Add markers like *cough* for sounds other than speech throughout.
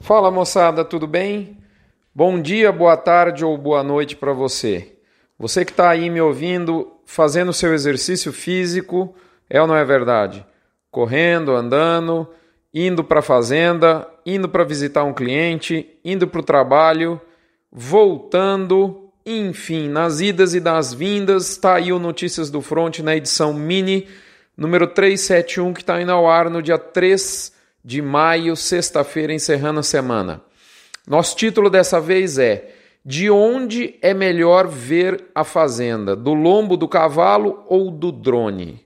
Fala moçada, tudo bem? Bom dia, boa tarde ou boa noite para você. Você que está aí me ouvindo, fazendo seu exercício físico, é ou não é verdade? Correndo, andando, indo para a fazenda, indo para visitar um cliente, indo para o trabalho, voltando, enfim, nas idas e nas vindas, está aí o Notícias do Front na edição mini número 371 que está indo ao ar no dia 3 de maio, sexta-feira, encerrando a semana. Nosso título dessa vez é De onde é melhor ver a fazenda? Do lombo do cavalo ou do drone?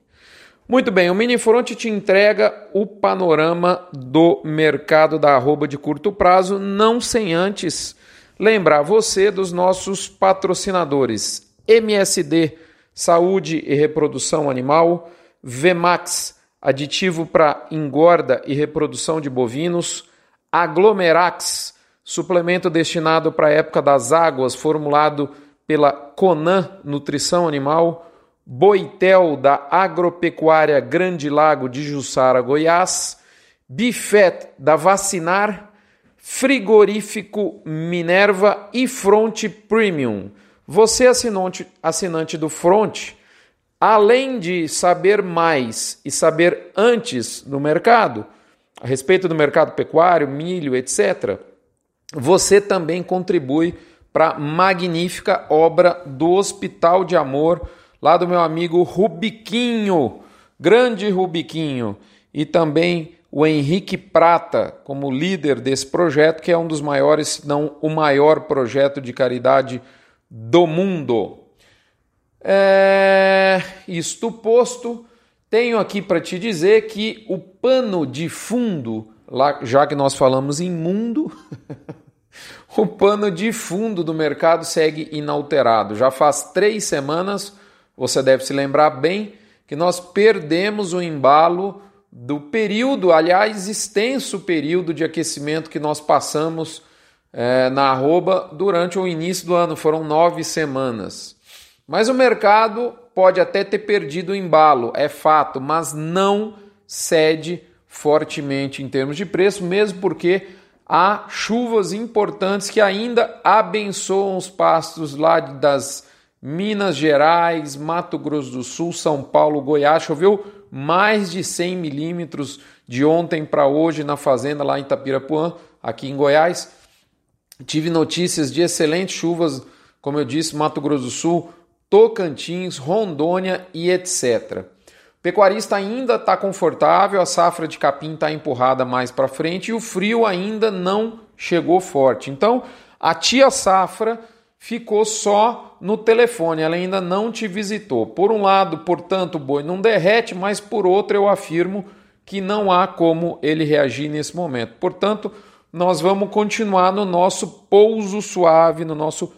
Muito bem, o Minifront te entrega o panorama do mercado da arroba de curto prazo, não sem antes lembrar você dos nossos patrocinadores MSD, Saúde e Reprodução Animal, Vmax, aditivo para engorda e reprodução de bovinos, Aglomerax, suplemento destinado para a época das águas, formulado pela Conan Nutrição Animal, Boitel da Agropecuária Grande Lago de Jussara, Goiás, Bifet da Vacinar, Frigorífico Minerva e Front Premium. Você assinante, assinante do Front, além de saber mais e saber antes do mercado, a respeito do mercado pecuário, milho, etc., você também contribui para a magnífica obra do Hospital de Amor lá do meu amigo Rubiquinho, grande Rubiquinho, e também o Henrique Prata, como líder desse projeto, que é um dos maiores, se não o maior projeto de caridade do mundo. É... Isto posto, tenho aqui para te dizer que o pano de fundo, lá, já que nós falamos em mundo, *laughs* o pano de fundo do mercado segue inalterado. Já faz três semanas você deve se lembrar bem que nós perdemos o embalo do período, aliás, extenso período de aquecimento que nós passamos é, na arroba durante o início do ano, foram nove semanas. Mas o mercado pode até ter perdido o embalo, é fato, mas não cede fortemente em termos de preço, mesmo porque há chuvas importantes que ainda abençoam os pastos lá das Minas Gerais, Mato Grosso do Sul, São Paulo, Goiás. Choveu mais de 100 milímetros de ontem para hoje na fazenda lá em Itapirapuã, aqui em Goiás. Tive notícias de excelentes chuvas, como eu disse, Mato Grosso do Sul, Tocantins, Rondônia e etc. O pecuarista ainda está confortável, a safra de capim está empurrada mais para frente e o frio ainda não chegou forte. Então, a tia safra ficou só no telefone, ela ainda não te visitou. Por um lado, portanto, o boi não derrete, mas por outro, eu afirmo que não há como ele reagir nesse momento. Portanto, nós vamos continuar no nosso pouso suave, no nosso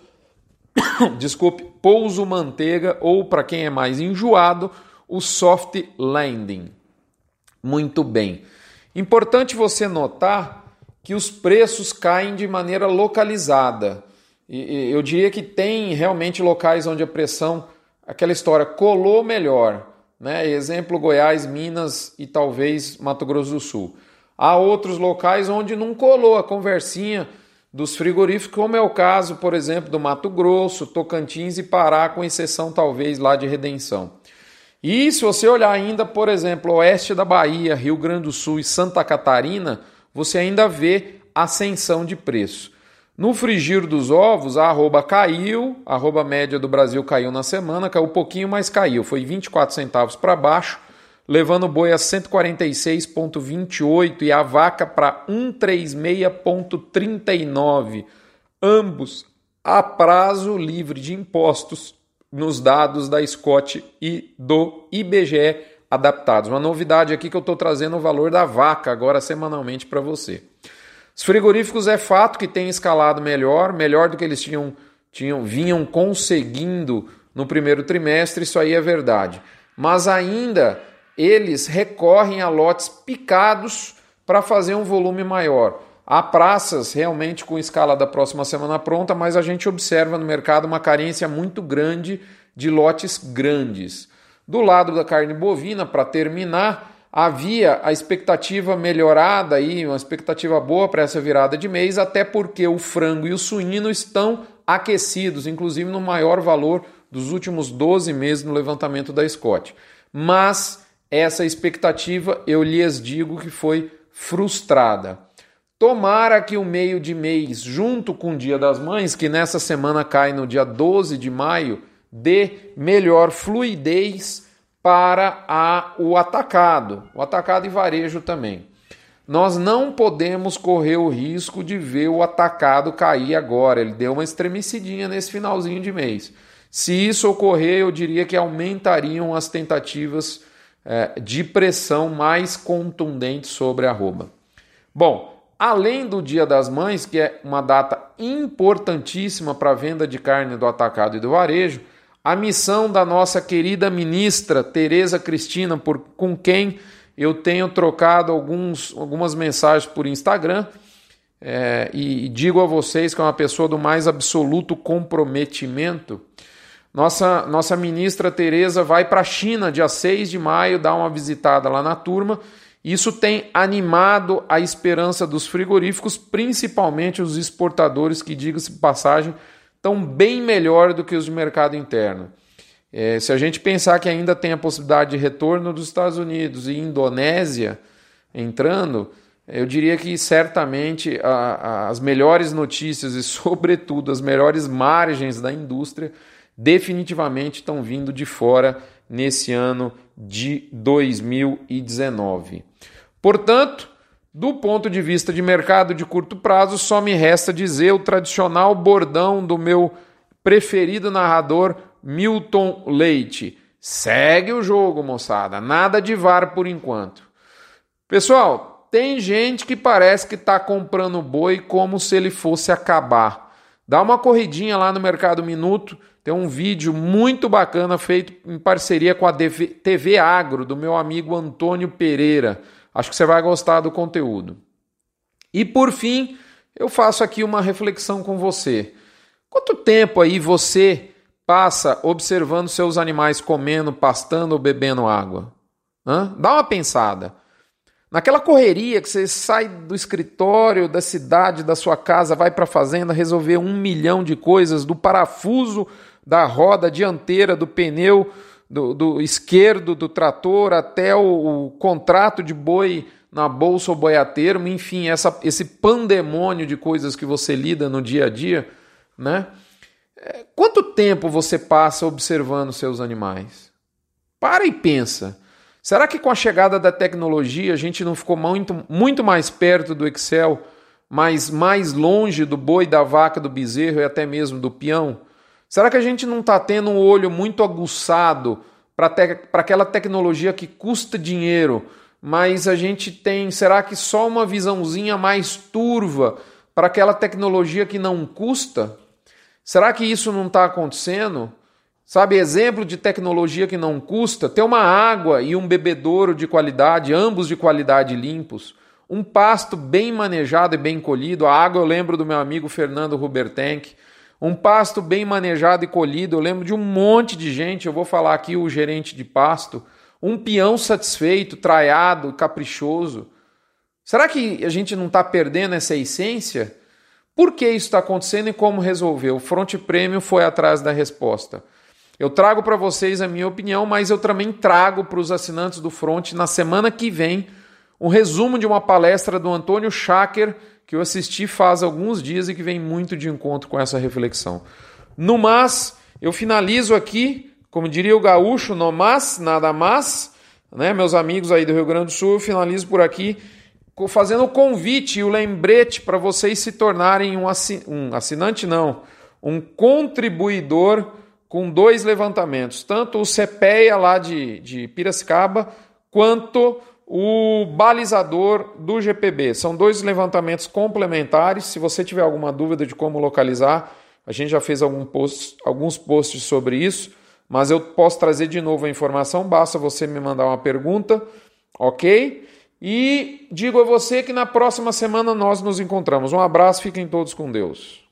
*coughs* desculpe, pouso manteiga ou para quem é mais enjoado, o soft landing. Muito bem. Importante você notar que os preços caem de maneira localizada. E, eu diria que tem realmente locais onde a pressão, aquela história, colou melhor. Né? Exemplo: Goiás, Minas e talvez Mato Grosso do Sul. Há outros locais onde não colou a conversinha dos frigoríficos, como é o caso, por exemplo, do Mato Grosso, Tocantins e Pará, com exceção talvez lá de Redenção. E se você olhar ainda, por exemplo, oeste da Bahia, Rio Grande do Sul e Santa Catarina, você ainda vê ascensão de preço. No frigir dos ovos, a arroba caiu, a arroba média do Brasil caiu na semana, caiu um pouquinho, mas caiu, foi 24 centavos para baixo, levando o boi a 146,28 e a vaca para 136,39, ambos a prazo livre de impostos nos dados da Scott e do IBGE adaptados. Uma novidade aqui que eu estou trazendo o valor da vaca agora semanalmente para você. Os frigoríficos é fato que têm escalado melhor, melhor do que eles tinham, tinham vinham conseguindo no primeiro trimestre, isso aí é verdade. Mas ainda eles recorrem a lotes picados para fazer um volume maior. Há praças realmente com escala da próxima semana pronta, mas a gente observa no mercado uma carência muito grande de lotes grandes. Do lado da carne bovina, para terminar, havia a expectativa melhorada aí, uma expectativa boa para essa virada de mês, até porque o frango e o suíno estão aquecidos, inclusive no maior valor dos últimos 12 meses no levantamento da Scott. Mas essa expectativa, eu lhes digo que foi frustrada. Tomara que o meio de mês, junto com o Dia das Mães, que nessa semana cai no dia 12 de maio, dê melhor fluidez para a, o atacado, o atacado e varejo também. Nós não podemos correr o risco de ver o atacado cair agora. Ele deu uma estremecidinha nesse finalzinho de mês. Se isso ocorrer, eu diria que aumentariam as tentativas de pressão mais contundentes sobre a arroba. Bom, além do Dia das Mães, que é uma data importantíssima para a venda de carne do atacado e do varejo, a missão da nossa querida ministra Tereza Cristina, por, com quem eu tenho trocado alguns, algumas mensagens por Instagram. É, e digo a vocês que é uma pessoa do mais absoluto comprometimento. Nossa, nossa ministra Tereza vai para a China dia 6 de maio dar uma visitada lá na turma. Isso tem animado a esperança dos frigoríficos, principalmente os exportadores, que, diga-se passagem, estão bem melhor do que os de mercado interno. É, se a gente pensar que ainda tem a possibilidade de retorno dos Estados Unidos e Indonésia entrando, eu diria que certamente a, a, as melhores notícias e, *laughs* sobretudo, as melhores margens da indústria definitivamente estão vindo de fora nesse ano de 2019. Portanto, do ponto de vista de mercado de curto prazo, só me resta dizer o tradicional bordão do meu preferido narrador, Milton Leite. Segue o jogo, moçada. Nada de VAR por enquanto. Pessoal, tem gente que parece que está comprando boi como se ele fosse acabar. Dá uma corridinha lá no Mercado Minuto. Tem um vídeo muito bacana feito em parceria com a TV Agro, do meu amigo Antônio Pereira. Acho que você vai gostar do conteúdo. E por fim, eu faço aqui uma reflexão com você. Quanto tempo aí você passa observando seus animais comendo, pastando ou bebendo água? Hã? Dá uma pensada. Naquela correria que você sai do escritório, da cidade, da sua casa, vai para a fazenda resolver um milhão de coisas, do parafuso da roda dianteira do pneu do, do esquerdo do trator até o, o, contrato de boi na bolsa ou boiateiro, enfim, essa, esse pandemônio de coisas que você lida no dia a dia, né? É, quanto tempo você passa observando seus animais? Para e pensa. Será que com a chegada da tecnologia a gente não ficou muito, muito mais perto do Excel, mas mais longe do boi, da vaca, do bezerro e até mesmo do peão? Será que a gente não está tendo um olho muito aguçado para aquela tecnologia que custa dinheiro, mas a gente tem, será que só uma visãozinha mais turva para aquela tecnologia que não custa? Será que isso não está acontecendo? Sabe, exemplo de tecnologia que não custa, ter uma água e um bebedouro de qualidade, ambos de qualidade limpos, um pasto bem manejado e bem colhido. A água eu lembro do meu amigo Fernando Hubertank, um pasto bem manejado e colhido. Eu lembro de um monte de gente, eu vou falar aqui o gerente de pasto, um peão satisfeito, traiado, caprichoso. Será que a gente não está perdendo essa essência? Por que isso está acontecendo e como resolver? O Front Premium foi atrás da resposta. Eu trago para vocês a minha opinião, mas eu também trago para os assinantes do Front na semana que vem um resumo de uma palestra do Antônio Schacker que eu assisti faz alguns dias e que vem muito de encontro com essa reflexão. No mas, eu finalizo aqui, como diria o gaúcho, no mas, nada mais, né, meus amigos aí do Rio Grande do Sul, eu finalizo por aqui fazendo o convite e o lembrete para vocês se tornarem um, assin um assinante, não, um contribuidor com dois levantamentos, tanto o CPEA lá de, de Piracicaba, quanto o balizador do GPB. São dois levantamentos complementares. Se você tiver alguma dúvida de como localizar, a gente já fez algum post, alguns posts sobre isso, mas eu posso trazer de novo a informação, basta você me mandar uma pergunta, ok? E digo a você que na próxima semana nós nos encontramos. Um abraço, fiquem todos com Deus.